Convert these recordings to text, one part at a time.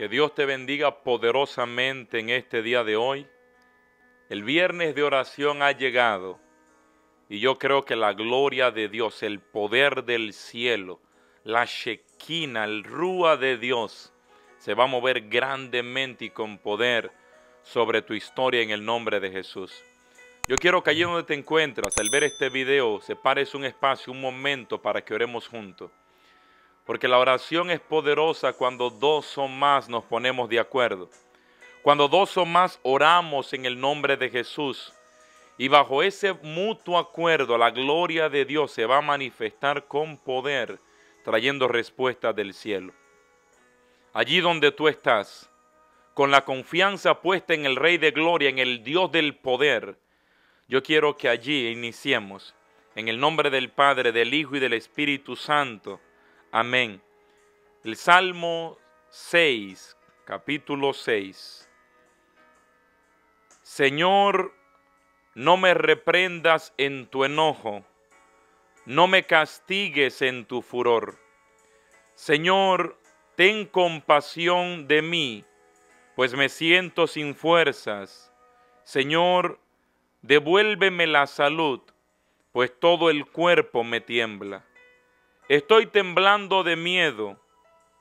Que Dios te bendiga poderosamente en este día de hoy. El viernes de oración ha llegado y yo creo que la gloria de Dios, el poder del cielo, la Shekinah, el Rúa de Dios, se va a mover grandemente y con poder sobre tu historia en el nombre de Jesús. Yo quiero que allí donde te encuentras, al ver este video, separes un espacio, un momento para que oremos juntos. Porque la oración es poderosa cuando dos o más nos ponemos de acuerdo. Cuando dos o más oramos en el nombre de Jesús. Y bajo ese mutuo acuerdo la gloria de Dios se va a manifestar con poder, trayendo respuestas del cielo. Allí donde tú estás, con la confianza puesta en el Rey de Gloria, en el Dios del poder, yo quiero que allí iniciemos, en el nombre del Padre, del Hijo y del Espíritu Santo. Amén. El Salmo 6, capítulo 6. Señor, no me reprendas en tu enojo, no me castigues en tu furor. Señor, ten compasión de mí, pues me siento sin fuerzas. Señor, devuélveme la salud, pues todo el cuerpo me tiembla. Estoy temblando de miedo.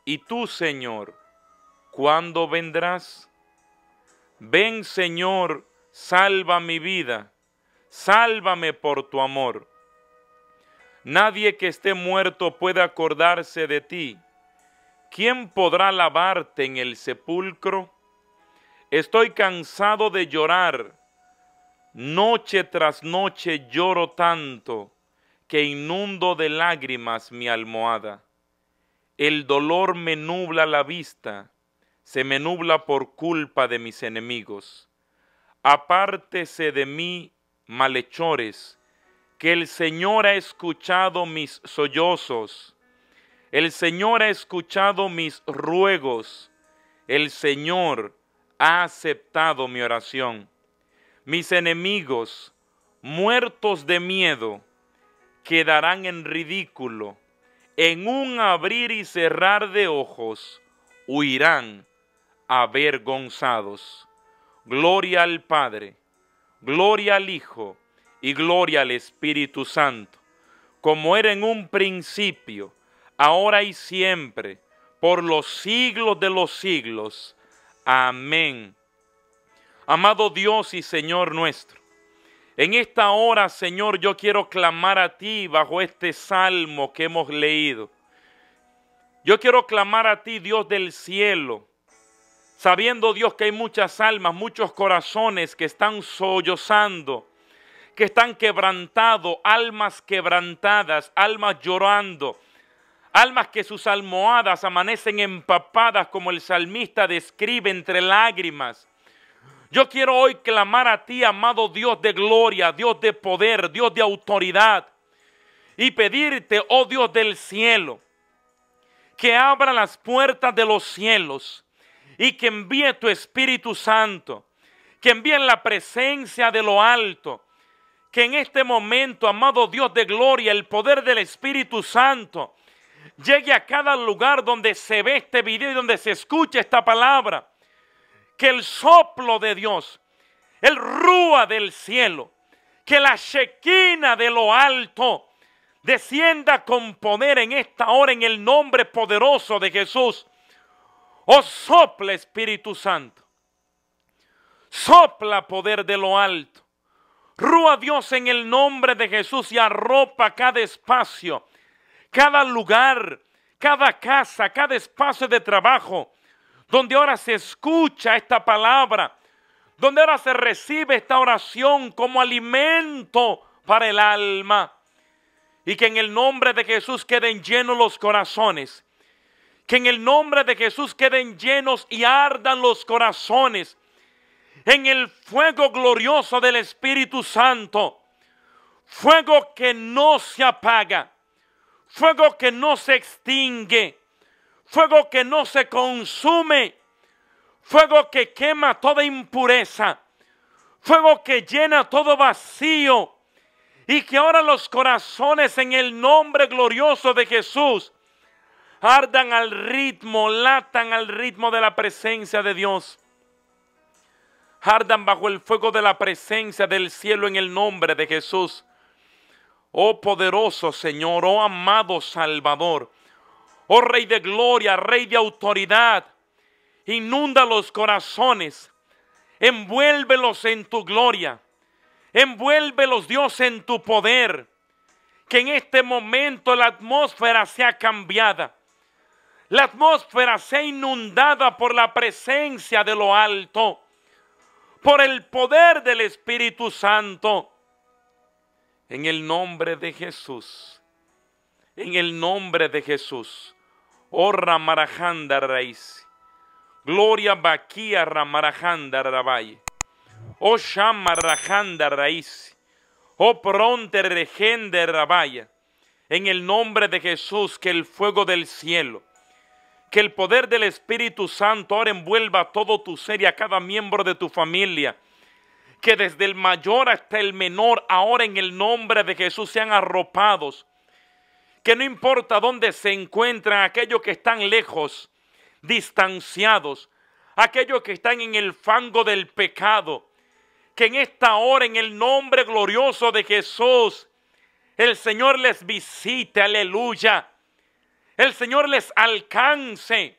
¿Y tú, Señor, cuándo vendrás? Ven, Señor, salva mi vida, sálvame por tu amor. Nadie que esté muerto puede acordarse de ti. ¿Quién podrá lavarte en el sepulcro? Estoy cansado de llorar. Noche tras noche lloro tanto que inundo de lágrimas mi almohada. El dolor me nubla la vista, se me nubla por culpa de mis enemigos. Apártese de mí, malhechores, que el Señor ha escuchado mis sollozos, el Señor ha escuchado mis ruegos, el Señor ha aceptado mi oración. Mis enemigos, muertos de miedo, quedarán en ridículo. En un abrir y cerrar de ojos huirán avergonzados. Gloria al Padre, gloria al Hijo y gloria al Espíritu Santo, como era en un principio, ahora y siempre, por los siglos de los siglos. Amén. Amado Dios y Señor nuestro, en esta hora, Señor, yo quiero clamar a ti bajo este salmo que hemos leído. Yo quiero clamar a ti, Dios del cielo, sabiendo, Dios, que hay muchas almas, muchos corazones que están sollozando, que están quebrantados, almas quebrantadas, almas llorando, almas que sus almohadas amanecen empapadas como el salmista describe entre lágrimas yo quiero hoy clamar a ti, amado Dios de gloria, Dios de poder, Dios de autoridad, y pedirte, oh Dios del cielo, que abra las puertas de los cielos y que envíe tu Espíritu Santo, que envíe la presencia de lo alto, que en este momento, amado Dios de gloria, el poder del Espíritu Santo llegue a cada lugar donde se ve este video y donde se escucha esta palabra que el soplo de Dios, el rúa del cielo, que la shequina de lo alto descienda con poder en esta hora en el nombre poderoso de Jesús. Oh, sopla Espíritu Santo. Sopla poder de lo alto. Rúa Dios en el nombre de Jesús y arropa cada espacio, cada lugar, cada casa, cada espacio de trabajo, donde ahora se escucha esta palabra, donde ahora se recibe esta oración como alimento para el alma. Y que en el nombre de Jesús queden llenos los corazones. Que en el nombre de Jesús queden llenos y ardan los corazones. En el fuego glorioso del Espíritu Santo. Fuego que no se apaga. Fuego que no se extingue fuego que no se consume, fuego que quema toda impureza, fuego que llena todo vacío y que ahora los corazones en el nombre glorioso de Jesús ardan al ritmo, latan al ritmo de la presencia de Dios. Ardan bajo el fuego de la presencia del cielo en el nombre de Jesús. Oh poderoso Señor, oh amado Salvador, oh Rey de gloria, Rey de autoridad, inunda los corazones, envuélvelos en tu gloria, envuélvelos Dios en tu poder, que en este momento la atmósfera sea cambiada, la atmósfera sea inundada por la presencia de lo alto, por el poder del Espíritu Santo en el nombre de Jesús. En el nombre de Jesús. Oh Ramarajanda Raíz. Gloria Baquía Ramarajanda Rabaye. Oh Shamarajanda Raíz. Oh Pronte Regende Rabaya. En el nombre de Jesús, que el fuego del cielo, que el poder del Espíritu Santo ahora envuelva todo tu ser y a cada miembro de tu familia que desde el mayor hasta el menor, ahora en el nombre de Jesús, sean arropados. Que no importa dónde se encuentran aquellos que están lejos, distanciados, aquellos que están en el fango del pecado, que en esta hora, en el nombre glorioso de Jesús, el Señor les visite, aleluya. El Señor les alcance,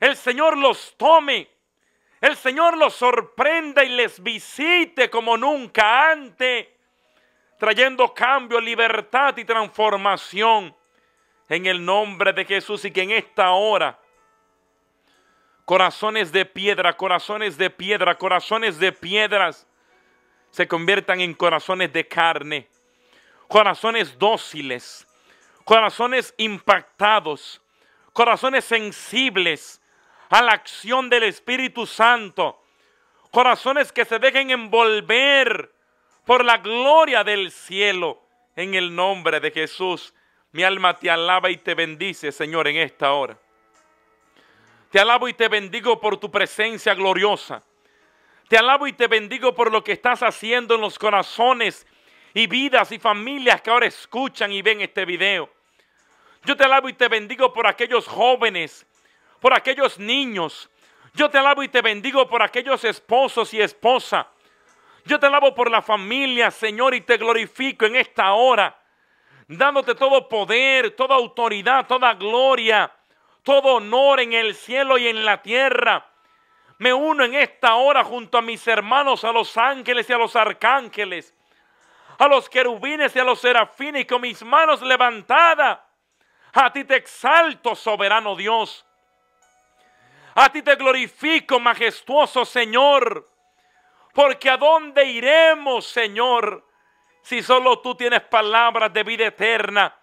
el Señor los tome. El Señor los sorprenda y les visite como nunca antes, trayendo cambio, libertad y transformación en el nombre de Jesús y que en esta hora corazones de piedra, corazones de piedra, corazones de piedras se conviertan en corazones de carne, corazones dóciles, corazones impactados, corazones sensibles, a la acción del Espíritu Santo. Corazones que se dejen envolver por la gloria del cielo. En el nombre de Jesús, mi alma te alaba y te bendice, Señor, en esta hora. Te alabo y te bendigo por tu presencia gloriosa. Te alabo y te bendigo por lo que estás haciendo en los corazones y vidas y familias que ahora escuchan y ven este video. Yo te alabo y te bendigo por aquellos jóvenes por aquellos niños. Yo te alabo y te bendigo por aquellos esposos y esposa. Yo te alabo por la familia, Señor, y te glorifico en esta hora, dándote todo poder, toda autoridad, toda gloria, todo honor en el cielo y en la tierra. Me uno en esta hora junto a mis hermanos, a los ángeles y a los arcángeles, a los querubines y a los serafines, con mis manos levantadas. A ti te exalto, soberano Dios. A ti te glorifico, majestuoso Señor. Porque a dónde iremos, Señor, si solo tú tienes palabras de vida eterna.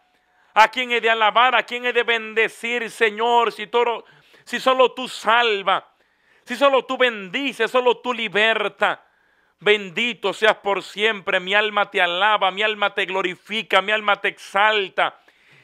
¿A quién he de alabar? ¿A quién he de bendecir, Señor? Si, todo, si solo tú salva, si solo tú bendices, solo tú liberta. Bendito seas por siempre. Mi alma te alaba, mi alma te glorifica, mi alma te exalta.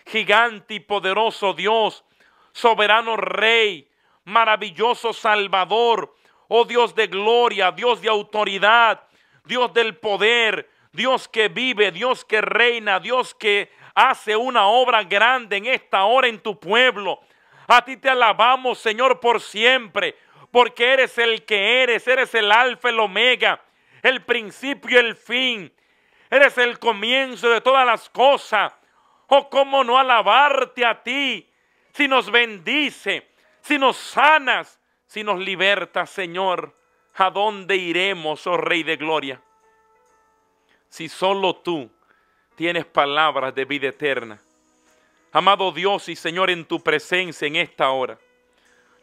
Gigante y poderoso Dios, soberano Rey, maravilloso Salvador, oh Dios de gloria, Dios de autoridad, Dios del poder, Dios que vive, Dios que reina, Dios que hace una obra grande en esta hora en tu pueblo. A ti te alabamos, Señor, por siempre, porque eres el que eres, eres el alfa, el omega, el principio y el fin. Eres el comienzo de todas las cosas. Oh, cómo no alabarte a ti si nos bendice, si nos sanas, si nos libertas, Señor, ¿a dónde iremos, oh Rey de Gloria? Si solo tú tienes palabras de vida eterna. Amado Dios y Señor, en tu presencia en esta hora,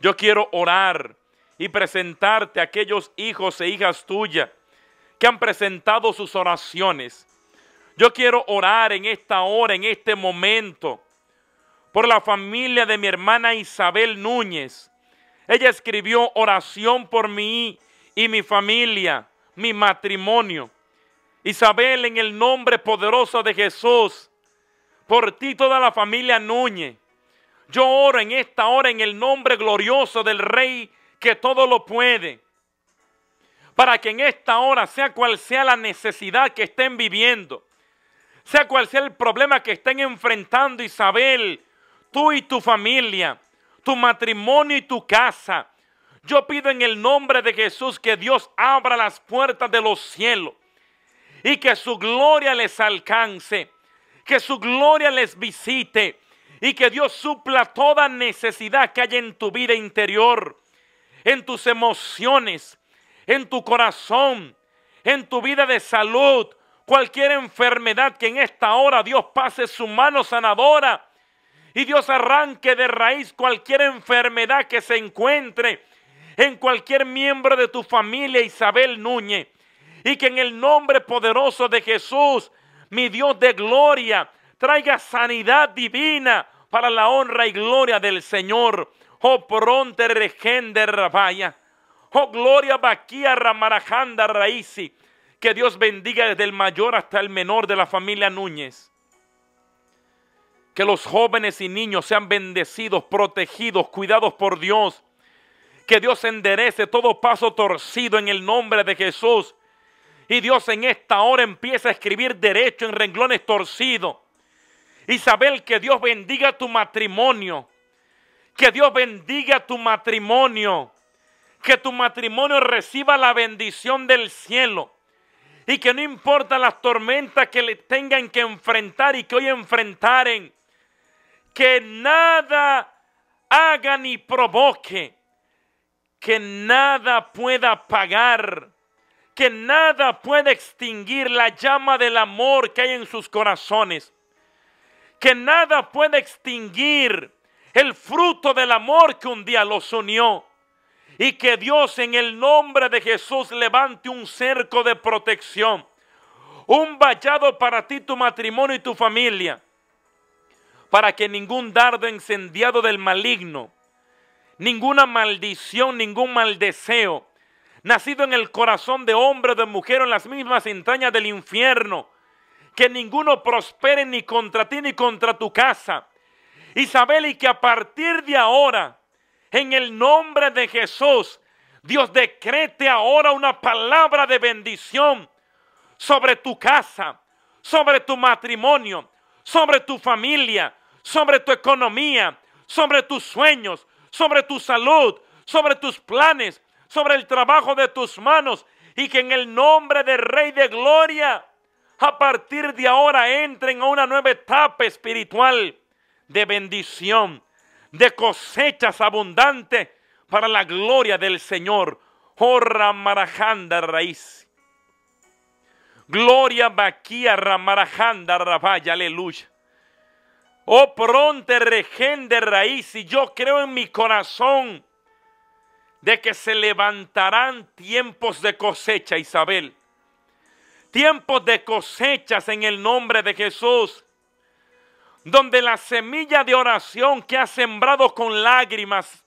yo quiero orar y presentarte a aquellos hijos e hijas tuyas que han presentado sus oraciones. Yo quiero orar en esta hora, en este momento, por la familia de mi hermana Isabel Núñez. Ella escribió oración por mí y mi familia, mi matrimonio. Isabel, en el nombre poderoso de Jesús, por ti toda la familia Núñez. Yo oro en esta hora en el nombre glorioso del Rey que todo lo puede. Para que en esta hora, sea cual sea la necesidad que estén viviendo, sea cual sea el problema que estén enfrentando Isabel, tú y tu familia, tu matrimonio y tu casa. Yo pido en el nombre de Jesús que Dios abra las puertas de los cielos y que su gloria les alcance, que su gloria les visite y que Dios supla toda necesidad que haya en tu vida interior, en tus emociones, en tu corazón, en tu vida de salud, cualquier enfermedad que en esta hora Dios pase su mano sanadora y Dios arranque de raíz cualquier enfermedad que se encuentre en cualquier miembro de tu familia, Isabel Núñez, y que en el nombre poderoso de Jesús, mi Dios de gloria, traiga sanidad divina para la honra y gloria del Señor. Oh pronto regende rabaya. Oh gloria vaquía ramarajanda raíci. Que Dios bendiga desde el mayor hasta el menor de la familia Núñez. Que los jóvenes y niños sean bendecidos, protegidos, cuidados por Dios. Que Dios enderece todo paso torcido en el nombre de Jesús. Y Dios en esta hora empieza a escribir derecho en renglones torcidos. Isabel, que Dios bendiga tu matrimonio. Que Dios bendiga tu matrimonio. Que tu matrimonio reciba la bendición del cielo. Y que no importa las tormentas que le tengan que enfrentar y que hoy enfrentaren. Que nada haga ni provoque. Que nada pueda pagar. Que nada pueda extinguir la llama del amor que hay en sus corazones que nada puede extinguir el fruto del amor que un día los unió. Y que Dios en el nombre de Jesús levante un cerco de protección, un vallado para ti, tu matrimonio y tu familia, para que ningún dardo encendiado del maligno, ninguna maldición, ningún mal deseo, nacido en el corazón de hombre o de mujer en las mismas entrañas del infierno, que ninguno prospere ni contra ti ni contra tu casa. Isabel, y que a partir de ahora, en el nombre de Jesús, Dios decrete ahora una palabra de bendición sobre tu casa, sobre tu matrimonio, sobre tu familia, sobre tu economía, sobre tus sueños, sobre tu salud, sobre tus planes, sobre el trabajo de tus manos y que en el nombre del Rey de Gloria a partir de ahora entren a una nueva etapa espiritual de bendición, de cosechas abundantes para la gloria del Señor. Oh Ramarajanda raíz. Gloria Baquía Ramarajanda Rabaya, aleluya. Oh pronto de raíz. Y yo creo en mi corazón de que se levantarán tiempos de cosecha, Isabel tiempos de cosechas en el nombre de Jesús, donde la semilla de oración que has sembrado con lágrimas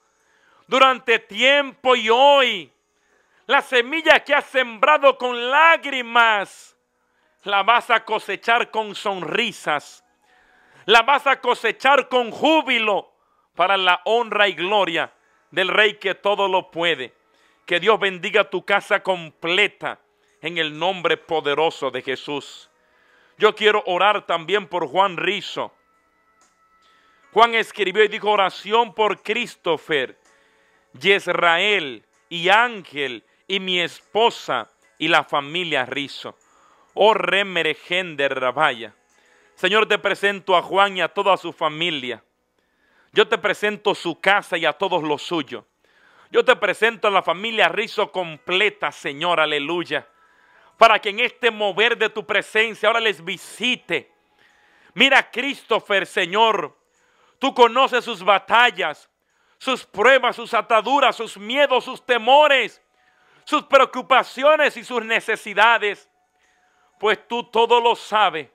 durante tiempo y hoy, la semilla que has sembrado con lágrimas, la vas a cosechar con sonrisas, la vas a cosechar con júbilo para la honra y gloria del Rey que todo lo puede. Que Dios bendiga tu casa completa en el nombre poderoso de Jesús. Yo quiero orar también por Juan Rizo. Juan escribió y dijo oración por Christopher, Yisrael y Ángel y mi esposa y la familia Rizo. Oh de Rabaya. Señor, te presento a Juan y a toda su familia. Yo te presento su casa y a todos los suyos. Yo te presento a la familia Rizo completa, Señor, aleluya para que en este mover de tu presencia ahora les visite. Mira, Christopher, Señor, tú conoces sus batallas, sus pruebas, sus ataduras, sus miedos, sus temores, sus preocupaciones y sus necesidades, pues tú todo lo sabes.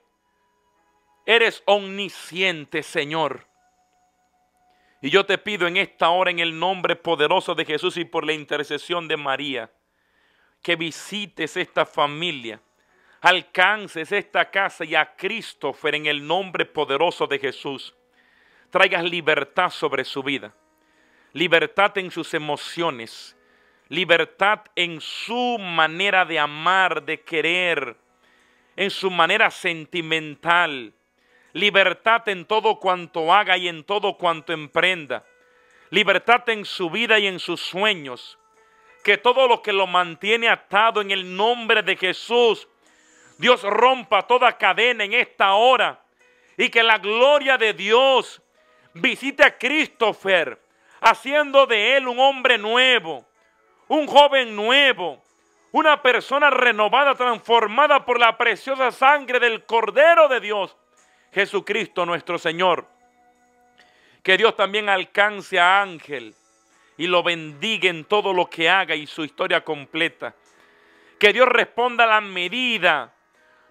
Eres omnisciente, Señor. Y yo te pido en esta hora, en el nombre poderoso de Jesús y por la intercesión de María, que visites esta familia, alcances esta casa y a Christopher en el nombre poderoso de Jesús. Traigas libertad sobre su vida, libertad en sus emociones, libertad en su manera de amar, de querer, en su manera sentimental. Libertad en todo cuanto haga y en todo cuanto emprenda, libertad en su vida y en sus sueños, que todo lo que lo mantiene atado en el nombre de Jesús, Dios rompa toda cadena en esta hora. Y que la gloria de Dios visite a Christopher, haciendo de él un hombre nuevo, un joven nuevo, una persona renovada, transformada por la preciosa sangre del Cordero de Dios, Jesucristo nuestro Señor. Que Dios también alcance a Ángel y lo bendiga en todo lo que haga y su historia completa. Que Dios responda a la medida,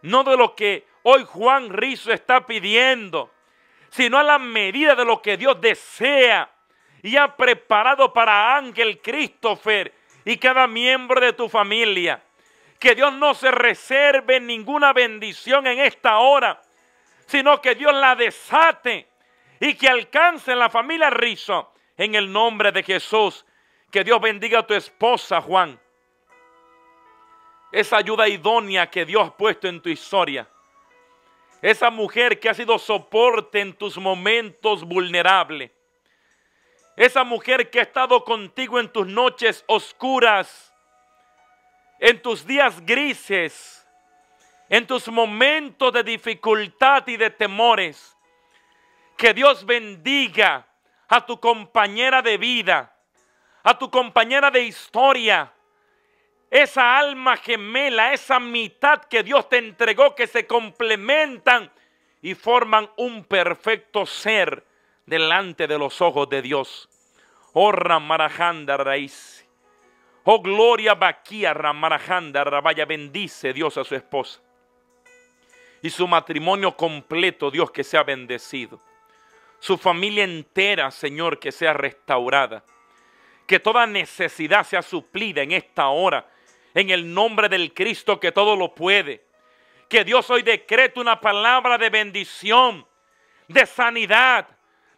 no de lo que hoy Juan Rizo está pidiendo, sino a la medida de lo que Dios desea y ha preparado para Ángel Christopher y cada miembro de tu familia. Que Dios no se reserve ninguna bendición en esta hora, sino que Dios la desate y que alcance la familia Rizo en el nombre de Jesús. Que Dios bendiga a tu esposa, Juan. Esa ayuda idónea que Dios ha puesto en tu historia. Esa mujer que ha sido soporte en tus momentos vulnerables. Esa mujer que ha estado contigo en tus noches oscuras. En tus días grises. En tus momentos de dificultad y de temores. Que Dios bendiga a tu compañera de vida. A tu compañera de historia esa alma gemela, esa mitad que Dios te entregó, que se complementan y forman un perfecto ser delante de los ojos de Dios. Oh Ramarajanda Raíz. Oh Gloria Baquía Ramarajanda Rabaya. Bendice Dios a su esposa. Y su matrimonio completo, Dios, que sea bendecido. Su familia entera, Señor, que sea restaurada. Que toda necesidad sea suplida en esta hora en el nombre del Cristo que todo lo puede. Que Dios hoy decrete una palabra de bendición, de sanidad,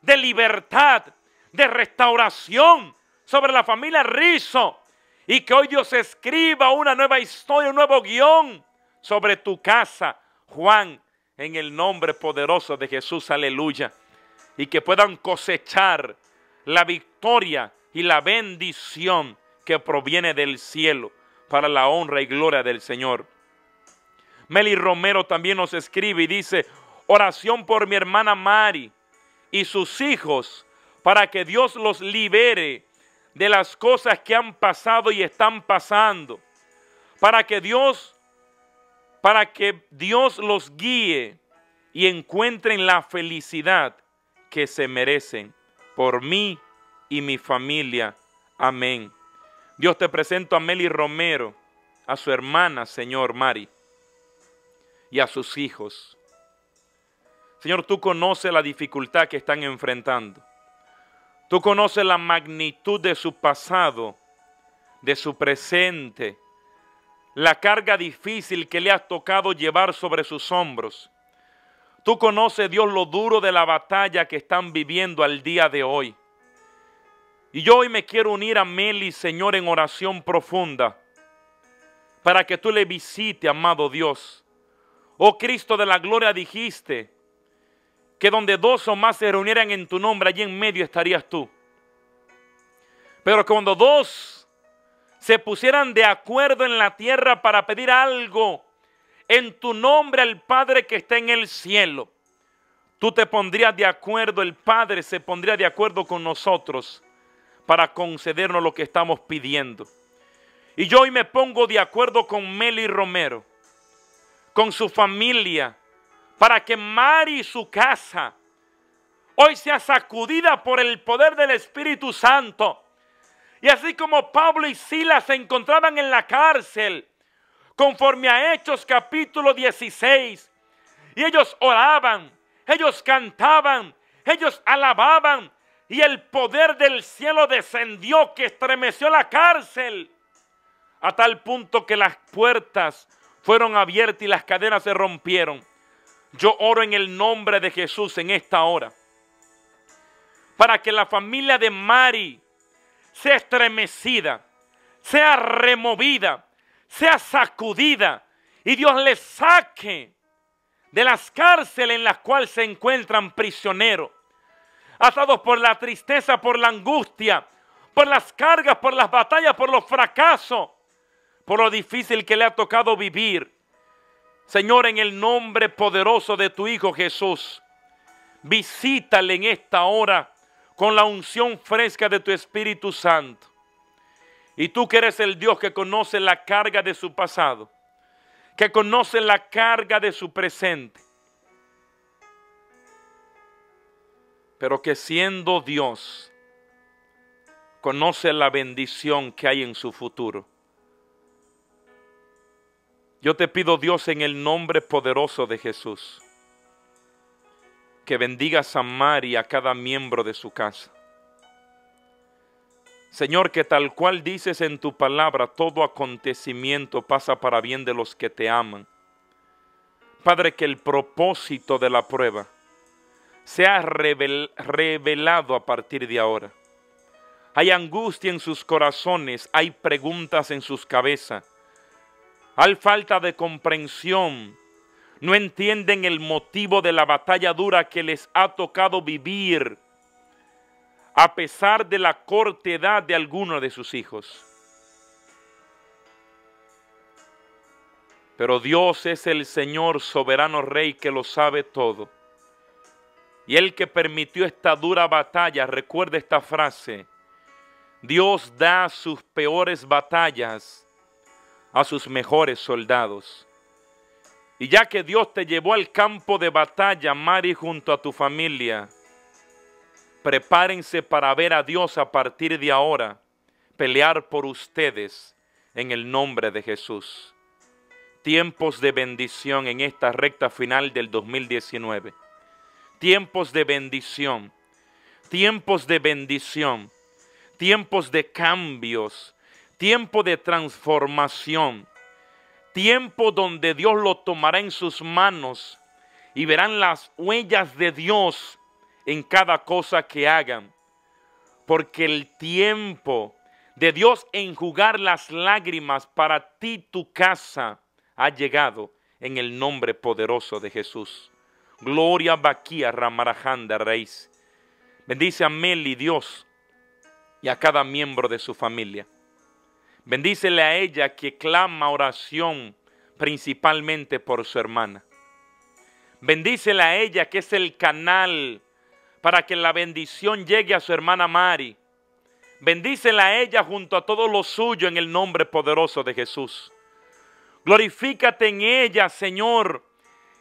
de libertad, de restauración sobre la familia Rizo. Y que hoy Dios escriba una nueva historia, un nuevo guion sobre tu casa, Juan, en el nombre poderoso de Jesús, aleluya. Y que puedan cosechar la victoria y la bendición que proviene del cielo para la honra y gloria del Señor. Meli Romero también nos escribe y dice, oración por mi hermana Mari y sus hijos para que Dios los libere de las cosas que han pasado y están pasando. Para que Dios para que Dios los guíe y encuentren la felicidad que se merecen por mí y mi familia. Amén. Dios te presento a Meli Romero, a su hermana, Señor Mari, y a sus hijos. Señor, tú conoces la dificultad que están enfrentando. Tú conoces la magnitud de su pasado, de su presente, la carga difícil que le ha tocado llevar sobre sus hombros. Tú conoces, Dios, lo duro de la batalla que están viviendo al día de hoy. Y yo hoy me quiero unir a Meli, Señor, en oración profunda, para que tú le visite, amado Dios. Oh Cristo de la gloria, dijiste que donde dos o más se reunieran en tu nombre, allí en medio estarías tú. Pero cuando dos se pusieran de acuerdo en la tierra para pedir algo en tu nombre al Padre que está en el cielo, tú te pondrías de acuerdo, el Padre se pondría de acuerdo con nosotros para concedernos lo que estamos pidiendo. Y yo hoy me pongo de acuerdo con Meli Romero, con su familia, para que Mari su casa hoy sea sacudida por el poder del Espíritu Santo. Y así como Pablo y Silas se encontraban en la cárcel, conforme a Hechos capítulo 16, y ellos oraban, ellos cantaban, ellos alababan, y el poder del cielo descendió que estremeció la cárcel a tal punto que las puertas fueron abiertas y las cadenas se rompieron. Yo oro en el nombre de Jesús en esta hora para que la familia de Mari sea estremecida, sea removida, sea sacudida y Dios le saque de las cárceles en las cuales se encuentran prisioneros, atados por la tristeza, por la angustia, por las cargas, por las batallas, por los fracasos, por lo difícil que le ha tocado vivir. Señor, en el nombre poderoso de tu Hijo Jesús, visítale en esta hora con la unción fresca de tu Espíritu Santo. Y tú que eres el Dios que conoce la carga de su pasado, que conoce la carga de su presente, pero que siendo Dios, conoce la bendición que hay en su futuro. Yo te pido Dios en el nombre poderoso de Jesús, que bendigas a María y a cada miembro de su casa. Señor, que tal cual dices en tu palabra, todo acontecimiento pasa para bien de los que te aman. Padre, que el propósito de la prueba sea revelado a partir de ahora. Hay angustia en sus corazones, hay preguntas en sus cabezas hay falta de comprensión. No entienden el motivo de la batalla dura que les ha tocado vivir a pesar de la corta edad de alguno de sus hijos. Pero Dios es el Señor soberano Rey que lo sabe todo. Y el que permitió esta dura batalla, recuerda esta frase, Dios da sus peores batallas a sus mejores soldados. Y ya que Dios te llevó al campo de batalla, Mari, junto a tu familia, prepárense para ver a Dios a partir de ahora, pelear por ustedes en el nombre de Jesús. Tiempos de bendición en esta recta final del 2019. Tiempos de bendición. Tiempos de bendición. Tiempos de cambios tiempo de transformación, tiempo donde Dios lo tomará en sus manos y verán las huellas de Dios en cada cosa que hagan. Porque el tiempo de Dios enjugar las lágrimas para ti, tu casa, ha llegado en el nombre poderoso de Jesús. Gloria Baquía Ramarajanda Reis. Bendice a Meli Dios y a cada miembro de su familia. Bendícele a ella que clama oración principalmente por su hermana. Bendícele a ella que es el canal para que la bendición llegue a su hermana Mari. Bendícela a ella junto a todo lo suyo en el nombre poderoso de Jesús. Glorifícate en ella, Señor,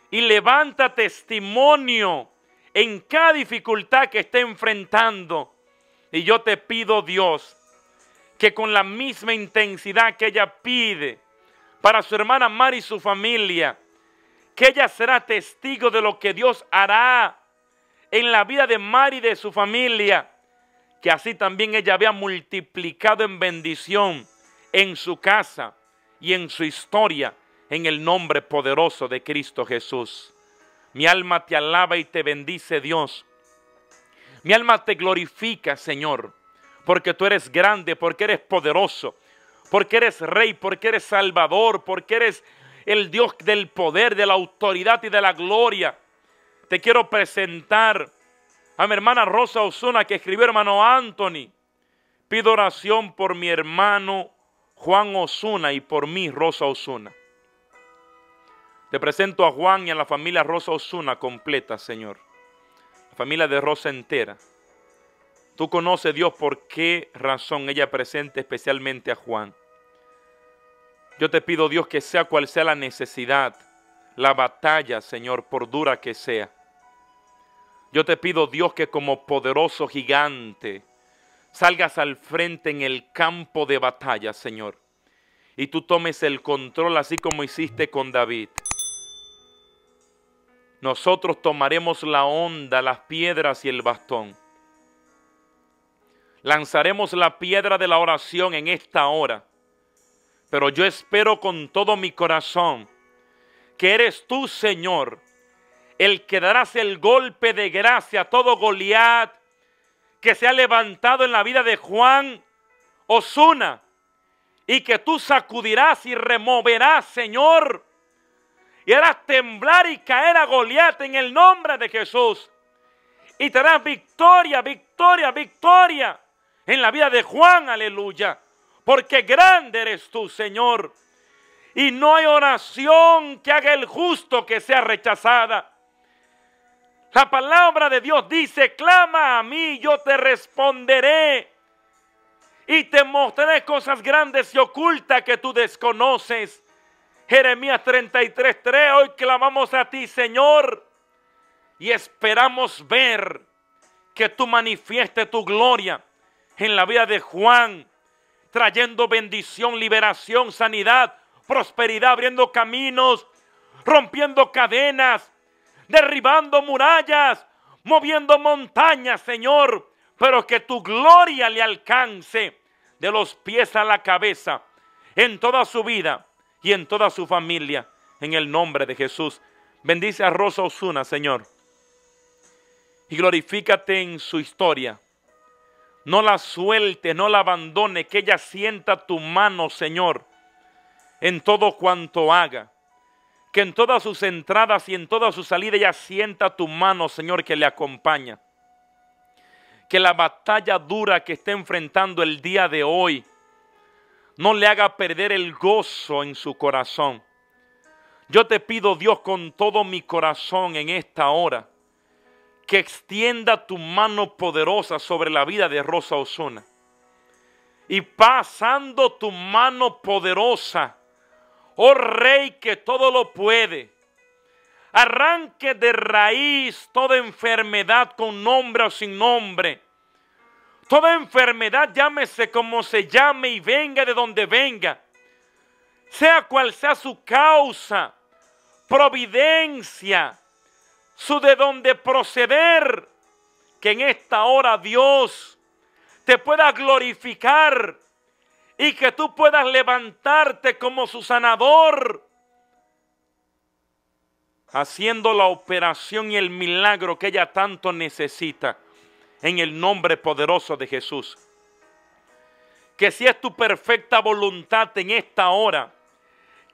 y levanta testimonio en cada dificultad que esté enfrentando. Y yo te pido, Dios, que con la misma intensidad que ella pide para su hermana Mari y su familia, que ella será testigo de lo que Dios hará en la vida de Mari y de su familia, que así también ella vea multiplicado en bendición en su casa y en su historia, en el nombre poderoso de Cristo Jesús. Mi alma te alaba y te bendice Dios. Mi alma te glorifica, Señor porque tú eres grande, porque eres poderoso, porque eres rey, porque eres salvador, porque eres el Dios del poder, de la autoridad y de la gloria. Te quiero presentar a mi hermana Rosa Osuna que escribió hermano Anthony. Pido oración por mi hermano Juan Osuna y por mí Rosa Osuna. Te presento a Juan y a la familia Rosa Osuna completa, Señor. La familia de Rosa entera. Tú conoces, Dios, por qué razón ella presenta especialmente a Juan. Yo te pido, Dios, que sea cual sea la necesidad, la batalla, Señor, por dura que sea. Yo te pido, Dios, que como poderoso gigante salgas al frente en el campo de batalla, Señor. Y tú tomes el control así como hiciste con David. Nosotros tomaremos la onda, las piedras y el bastón lanzaremos la piedra de la oración en esta hora. Pero yo espero con todo mi corazón que eres tú, Señor, el que darás el golpe de gracia a todo Goliat que se ha levantado en la vida de Juan Osuna y que tú sacudirás y removerás, Señor, y harás temblar y caer a Goliat en el nombre de Jesús. Y te darás victoria, victoria, victoria en la vida de Juan, aleluya. Porque grande eres tú, Señor. Y no hay oración que haga el justo que sea rechazada. La palabra de Dios dice, clama a mí, yo te responderé. Y te mostraré cosas grandes y ocultas que tú desconoces. Jeremías 33:3, hoy clamamos a ti, Señor, y esperamos ver que tú manifiestes tu gloria en la vida de Juan, trayendo bendición, liberación, sanidad, prosperidad, abriendo caminos, rompiendo cadenas, derribando murallas, moviendo montañas, Señor, pero que tu gloria le alcance de los pies a la cabeza en toda su vida y en toda su familia. En el nombre de Jesús. Bendice a Rosa Osuna, Señor. Y glorifícate en su historia. No la suelte, no la abandone, que ella sienta tu mano, Señor, en todo cuanto haga. Que en todas sus entradas y en toda su salida ella sienta tu mano, Señor, que le acompaña. Que la batalla dura que está enfrentando el día de hoy, no le haga perder el gozo en su corazón. Yo te pido, Dios, con todo mi corazón en esta hora, que extienda tu mano poderosa sobre la vida de Rosa Osuna. Y pasando tu mano poderosa, oh Rey que todo lo puede, arranque de raíz toda enfermedad con nombre o sin nombre Toda enfermedad, llámese como se llame y venga de donde venga, sea cual sea su causa, providencia, su de donde proceder, que en esta hora Dios te pueda glorificar y que tú puedas levantarte como su sanador, haciendo la operación y el milagro que ella tanto necesita en el nombre poderoso de Jesús. Que si es tu perfecta voluntad en esta hora,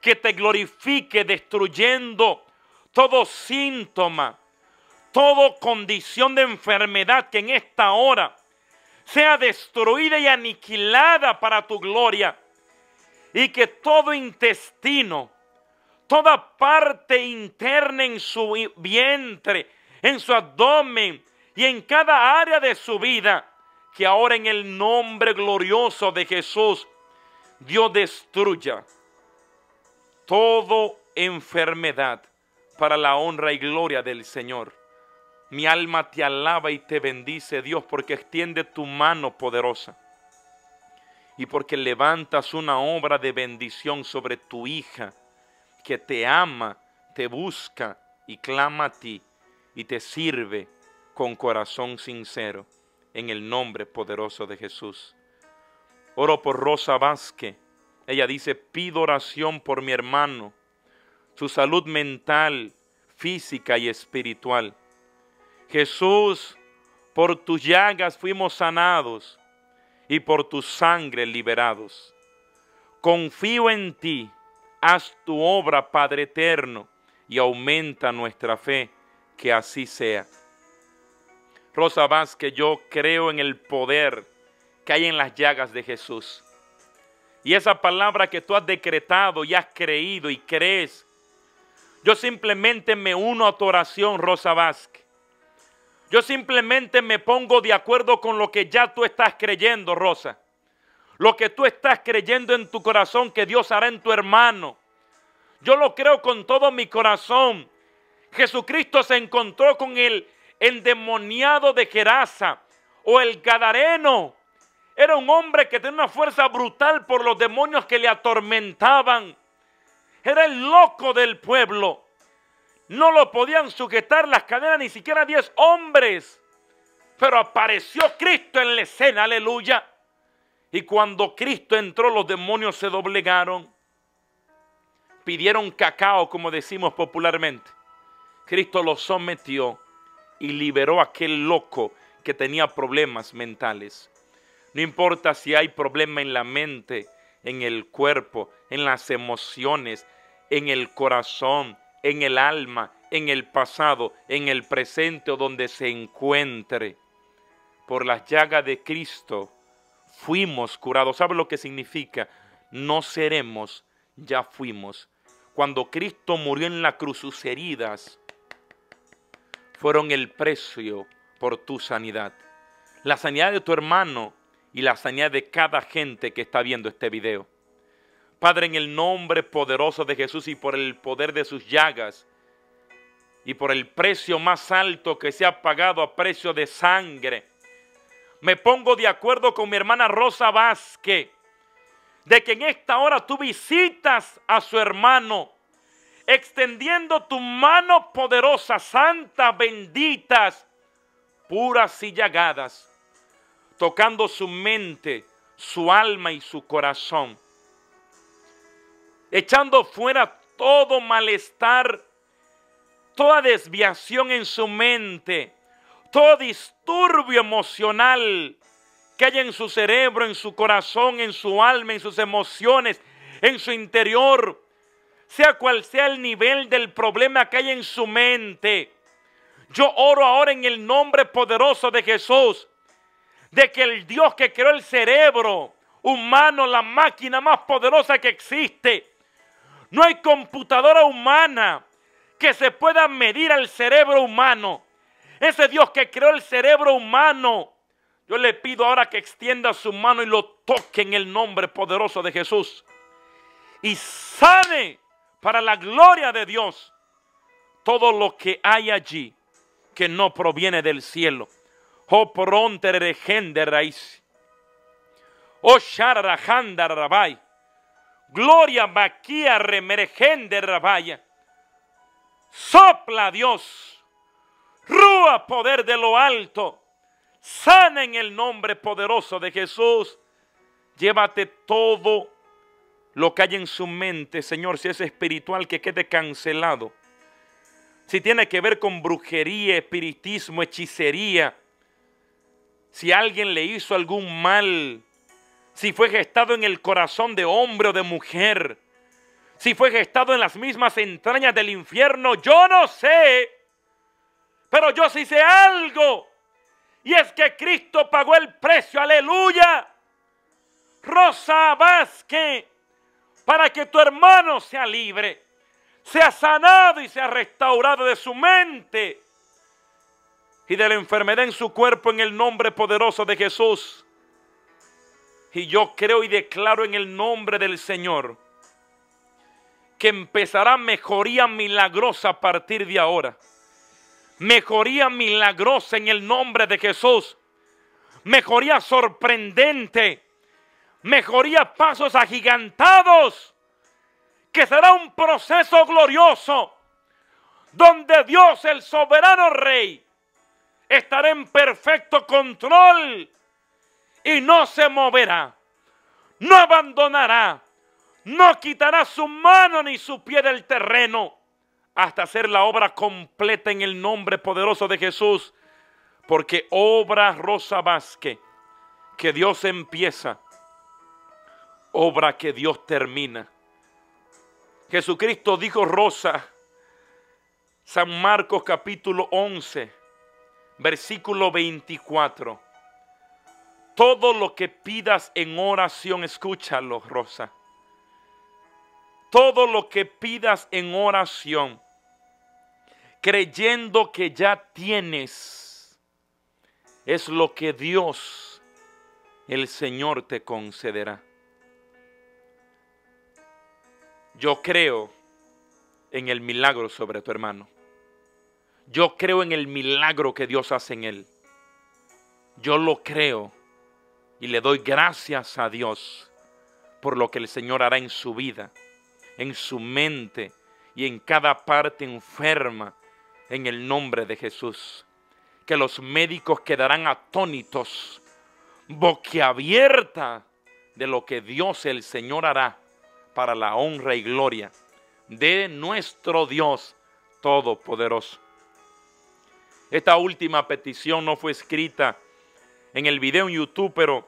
que te glorifique destruyendo todo síntoma, toda condición de enfermedad que en esta hora sea destruida y aniquilada para tu gloria. Y que todo intestino, toda parte interna en su vientre, en su abdomen, y en cada área de su vida, que ahora en el nombre glorioso de Jesús, Dios destruya toda enfermedad para la honra y gloria del Señor. Mi alma te alaba y te bendice, Dios, porque extiende tu mano poderosa y porque levantas una obra de bendición sobre tu hija que te ama, te busca y clama a ti y te sirve con corazón sincero, en el nombre poderoso de Jesús. Oro por Rosa Vázquez. Ella dice, pido oración por mi hermano, su salud mental, física y espiritual. Jesús, por tus llagas fuimos sanados y por tu sangre liberados. Confío en ti, haz tu obra, Padre eterno, y aumenta nuestra fe, que así sea. Rosa Vázquez, yo creo en el poder que hay en las llagas de Jesús. Y esa palabra que tú has decretado y has creído y crees, yo simplemente me uno a tu oración, Rosa Vázquez. Yo simplemente me pongo de acuerdo con lo que ya tú estás creyendo, Rosa. Lo que tú estás creyendo en tu corazón que Dios hará en tu hermano. Yo lo creo con todo mi corazón. Jesucristo se encontró con él endemoniado de Gerasa o el Gadareno. Era un hombre que tenía una fuerza brutal por los demonios que le atormentaban. Era el loco del pueblo. No lo podían sujetar las cadenas ni siquiera diez hombres. Pero apareció Cristo en la escena, aleluya. Y cuando Cristo entró, los demonios se doblegaron. Pidieron cacao, como decimos popularmente. Cristo los sometió y liberó a aquel loco que tenía problemas mentales. No importa si hay problema en la mente, en el cuerpo, en las emociones, en el corazón, en el alma, en el pasado, en el presente o donde se encuentre. Por las llagas de Cristo fuimos curados. ¿Sabe lo que significa? No seremos, ya fuimos. Cuando Cristo murió en la cruz, sus heridas fueron el precio por tu sanidad. La sanidad de tu hermano y la sanidad de cada gente que está viendo este video. Padre, en el nombre poderoso de Jesús y por el poder de sus llagas y por el precio más alto que se ha pagado a precio de sangre, me pongo de acuerdo con mi hermana Rosa Vázquez de que en esta hora tú visitas a su hermano, extendiendo tu mano poderosa, santa, benditas, puras y llagadas, tocando su mente, su alma y su corazón echando fuera todo malestar, toda desviación en su mente, todo disturbio emocional que haya en su cerebro, en su corazón, en su alma, en sus emociones, en su interior, sea cual sea el nivel del problema que hay en su mente. Yo oro ahora en el nombre poderoso de Jesús, de que el Dios que creó el cerebro humano, la máquina más poderosa que existe, no hay computadora humana que se pueda medir al cerebro humano. Ese Dios que creó el cerebro humano. Yo le pido ahora que extienda su mano y lo toque en el nombre poderoso de Jesús. Y sane para la gloria de Dios todo lo que hay allí que no proviene del cielo. Oh pronto de raíz. Oh sharajanda rabai. Gloria Baquía de Rabaya. Sopla Dios. Rúa poder de lo alto. Sana en el nombre poderoso de Jesús. Llévate todo lo que hay en su mente, Señor, si es espiritual, que quede cancelado. Si tiene que ver con brujería, espiritismo, hechicería. Si alguien le hizo algún mal, si fue gestado en el corazón de hombre o de mujer, si fue gestado en las mismas entrañas del infierno, yo no sé, pero yo sí sé algo, y es que Cristo pagó el precio, aleluya. Rosa Vázquez, para que tu hermano sea libre, sea sanado y sea restaurado de su mente y de la enfermedad en su cuerpo en el nombre poderoso de Jesús. Y yo creo y declaro en el nombre del Señor que empezará mejoría milagrosa a partir de ahora. Mejoría milagrosa en el nombre de Jesús. Mejoría sorprendente. Mejoría pasos agigantados. Que será un proceso glorioso. Donde Dios, el soberano rey, estará en perfecto control y no se moverá, no abandonará, no quitará su mano ni su pie del terreno hasta hacer la obra completa en el nombre poderoso de Jesús. Porque obra Rosa Vázquez, que Dios empieza, obra que Dios termina. Jesucristo dijo Rosa, San Marcos capítulo 11, versículo 24 todo lo que pidas en oración, escúchalo, Rosa. Todo lo que pidas en oración, creyendo que ya tienes, es lo que Dios, el Señor, te concederá. Yo creo en el milagro sobre tu hermano. Yo creo en el milagro que Dios hace en él. Yo lo creo y le doy gracias a Dios por lo que el Señor hará en su vida, en su mente y en cada parte enferma en el nombre de Jesús. Que los médicos quedarán atónitos, boquiabierta de lo que Dios el Señor hará para la honra y gloria de nuestro Dios Todopoderoso. Esta última petición no fue escrita en el video en YouTube, pero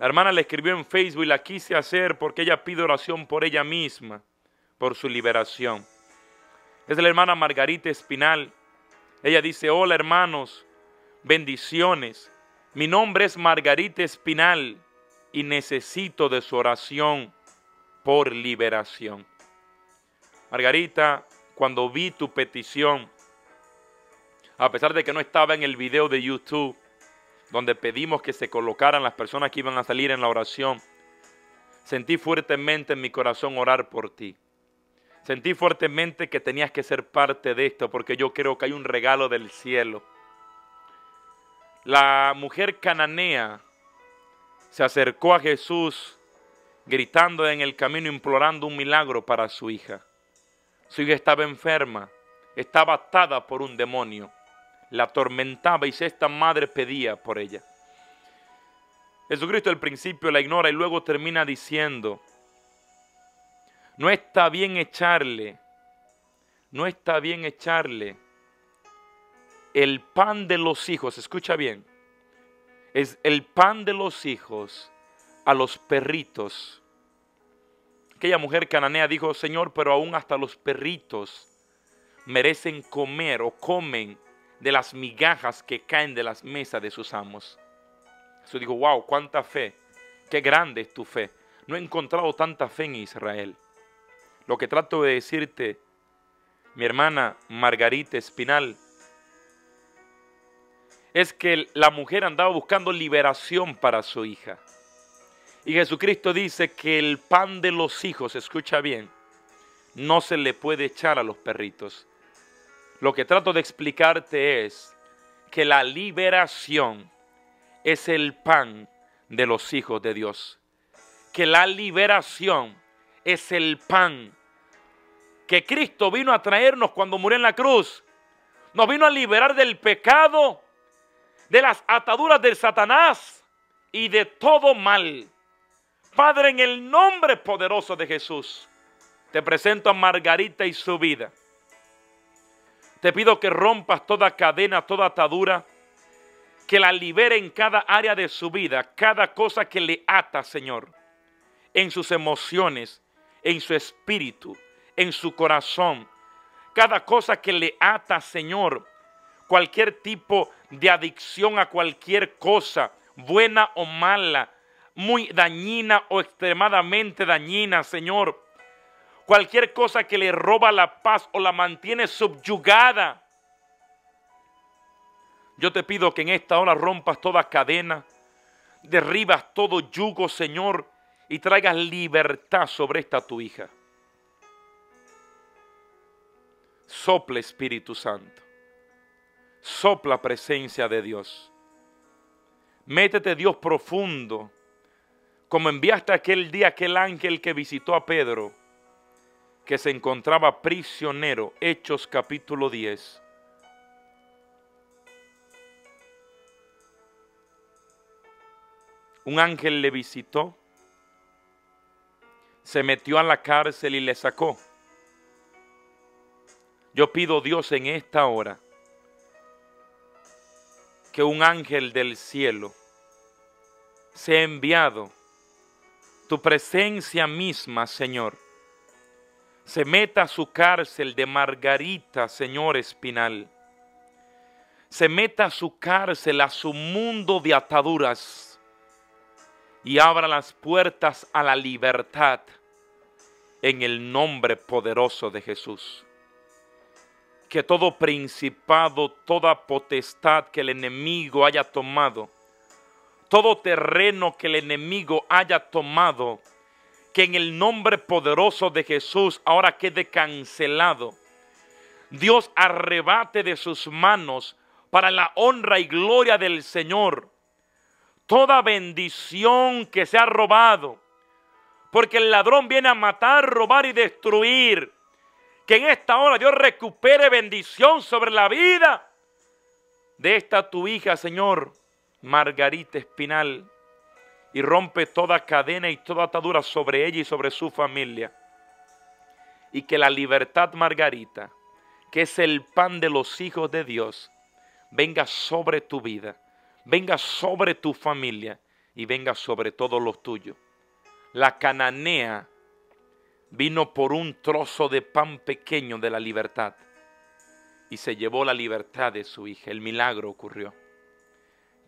la hermana le escribió en Facebook y la quise hacer porque ella pide oración por ella misma, por su liberación. Es la hermana Margarita Espinal. Ella dice, hola hermanos, bendiciones. Mi nombre es Margarita Espinal y necesito de su oración por liberación. Margarita, cuando vi tu petición, a pesar de que no estaba en el video de YouTube, donde pedimos que se colocaran las personas que iban a salir en la oración, sentí fuertemente en mi corazón orar por ti. Sentí fuertemente que tenías que ser parte de esto porque yo creo que hay un regalo del cielo. La mujer cananea se acercó a Jesús gritando en el camino, implorando un milagro para su hija. Su hija estaba enferma, estaba atada por un demonio, la atormentaba y esta madre pedía por ella. Jesucristo al principio la ignora y luego termina diciendo, no está bien echarle, no está bien echarle el pan de los hijos, escucha bien, es el pan de los hijos a los perritos. Aquella mujer cananea dijo, Señor, pero aún hasta los perritos merecen comer o comen de las migajas que caen de las mesas de sus amos. Jesús dijo, wow, cuánta fe, qué grande es tu fe. No he encontrado tanta fe en Israel. Lo que trato de decirte, mi hermana Margarita Espinal, es que la mujer andaba buscando liberación para su hija. Y Jesucristo dice que el pan de los hijos, escucha bien, no se le puede echar a los perritos. Lo que trato de explicarte es que la liberación es el pan de los hijos de Dios. Que la liberación es el pan que Cristo vino a traernos cuando murió en la cruz. Nos vino a liberar del pecado, de las ataduras del Satanás y de todo mal. Padre, en el nombre poderoso de Jesús, te presento a Margarita y su vida. Te pido que rompas toda cadena, toda atadura, que la libere en cada área de su vida, cada cosa que le ata, Señor, en sus emociones, en su espíritu, en su corazón. Cada cosa que le ata, Señor, cualquier tipo de adicción a cualquier cosa, buena o mala, muy dañina o extremadamente dañina, Señor. Cualquier cosa que le roba la paz o la mantiene subyugada. Yo te pido que en esta hora rompas toda cadena, derribas todo yugo, Señor, y traigas libertad sobre esta tu hija. Sopla Espíritu Santo. Sopla presencia de Dios. Métete Dios profundo, como enviaste aquel día aquel ángel que visitó a Pedro, que se encontraba prisionero, Hechos capítulo 10. Un ángel le visitó, se metió a la cárcel y le sacó. Yo pido Dios en esta hora que un ángel del cielo sea enviado, tu presencia misma, Señor, se meta a su cárcel de Margarita, Señor Espinal, se meta a su cárcel, a su mundo de ataduras. Y abra las puertas a la libertad en el nombre poderoso de Jesús. Que todo principado, toda potestad que el enemigo haya tomado, todo terreno que el enemigo haya tomado, que en el nombre poderoso de Jesús ahora quede cancelado. Dios arrebate de sus manos para la honra y gloria del Señor toda bendición que se ha robado. Porque el ladrón viene a matar, robar y destruir. Que en esta hora Dios recupere bendición sobre la vida de esta tu hija, Señor, Margarita Espinal, y rompe toda cadena y toda atadura sobre ella y sobre su familia. Y que la libertad, Margarita, que es el pan de los hijos de Dios, venga sobre tu vida, venga sobre tu familia y venga sobre todos los tuyos. La cananea vino por un trozo de pan pequeño de la libertad y se llevó la libertad de su hija. El milagro ocurrió.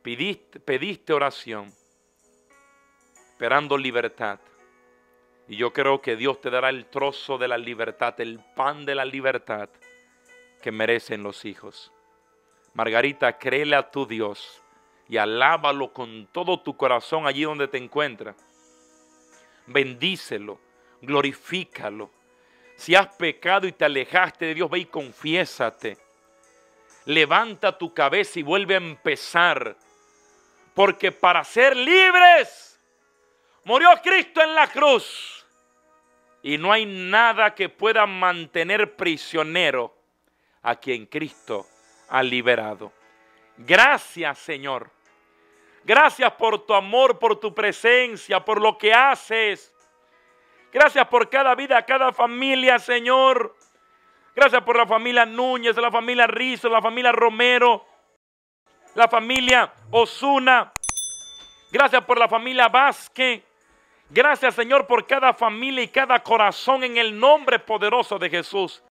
Pediste, pediste oración, esperando libertad. Y yo creo que Dios te dará el trozo de la libertad, el pan de la libertad que merecen los hijos. Margarita, créele a tu Dios y alábalo con todo tu corazón allí donde te encuentras. Bendícelo, glorifícalo. Si has pecado y te alejaste de Dios, ve y confiésate. Levanta tu cabeza y vuelve a empezar. Porque para ser libres, murió Cristo en la cruz. Y no hay nada que pueda mantener prisionero a quien Cristo ha liberado. Gracias Señor. Gracias por tu amor, por tu presencia, por lo que haces. Gracias por cada vida, cada familia, Señor. Gracias por la familia Núñez, la familia Rizo, la familia Romero, la familia Osuna. Gracias por la familia Vázquez. Gracias, Señor, por cada familia y cada corazón en el nombre poderoso de Jesús.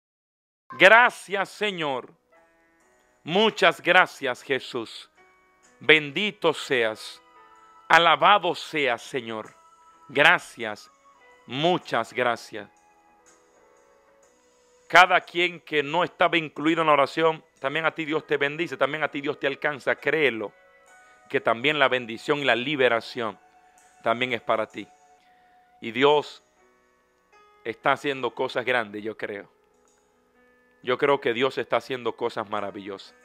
Gracias, Señor. Muchas gracias, Jesús. Bendito seas. Alabado seas, Señor. Gracias. Muchas gracias. Cada quien que no estaba incluido en la oración, también a ti Dios te bendice, también a ti Dios te alcanza. Créelo, que también la bendición y la liberación también es para ti. Y Dios está haciendo cosas grandes, yo creo. Yo creo que Dios está haciendo cosas maravillosas.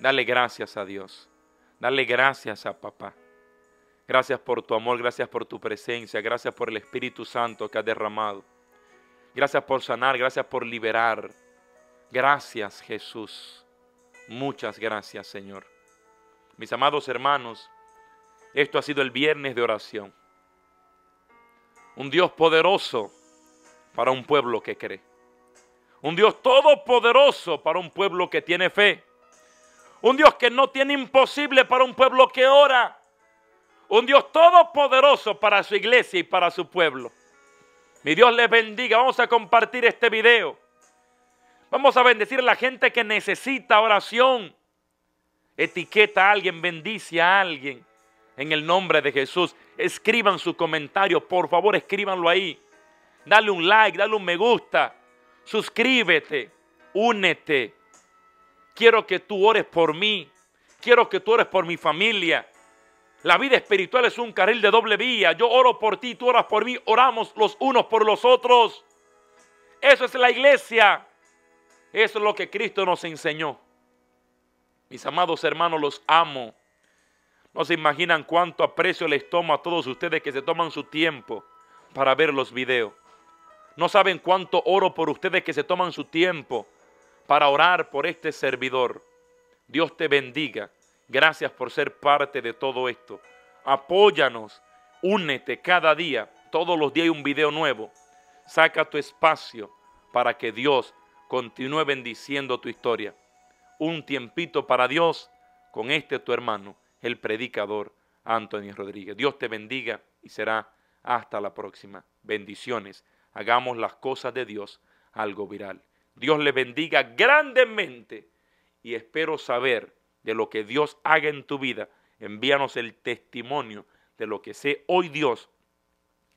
Dale gracias a Dios. Dale gracias a papá. Gracias por tu amor, gracias por tu presencia, gracias por el Espíritu Santo que has derramado. Gracias por sanar, gracias por liberar. Gracias Jesús. Muchas gracias Señor. Mis amados hermanos, esto ha sido el viernes de oración. Un Dios poderoso para un pueblo que cree. Un Dios todopoderoso para un pueblo que tiene fe. Un Dios que no tiene imposible para un pueblo que ora. Un Dios todopoderoso para su iglesia y para su pueblo. Mi Dios les bendiga. Vamos a compartir este video. Vamos a bendecir a la gente que necesita oración. Etiqueta a alguien, bendice a alguien. En el nombre de Jesús. Escriban su comentario. Por favor, escríbanlo ahí. Dale un like, dale un me gusta suscríbete, únete. Quiero que tú ores por mí. Quiero que tú ores por mi familia. La vida espiritual es un carril de doble vía. Yo oro por ti, tú oras por mí. Oramos los unos por los otros. Eso es la iglesia. Eso es lo que Cristo nos enseñó. Mis amados hermanos, los amo. No se imaginan cuánto aprecio les tomo a todos ustedes que se toman su tiempo para ver los videos. No saben cuánto oro por ustedes que se toman su tiempo para orar por este servidor. Dios te bendiga. Gracias por ser parte de todo esto. Apóyanos. Únete cada día. Todos los días hay un video nuevo. Saca tu espacio para que Dios continúe bendiciendo tu historia. Un tiempito para Dios con este tu hermano, el predicador Anthony Rodríguez. Dios te bendiga y será hasta la próxima. Bendiciones hagamos las cosas de Dios algo viral. Dios le bendiga grandemente y espero saber de lo que Dios haga en tu vida. Envíanos el testimonio de lo que sé hoy Dios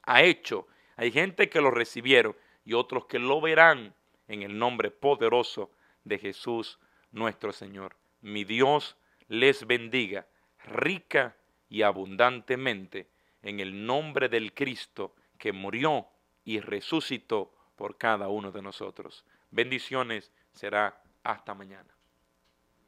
ha hecho. Hay gente que lo recibieron y otros que lo verán en el nombre poderoso de Jesús nuestro Señor. Mi Dios les bendiga rica y abundantemente en el nombre del Cristo que murió y resucitó por cada uno de nosotros. Bendiciones, será hasta mañana.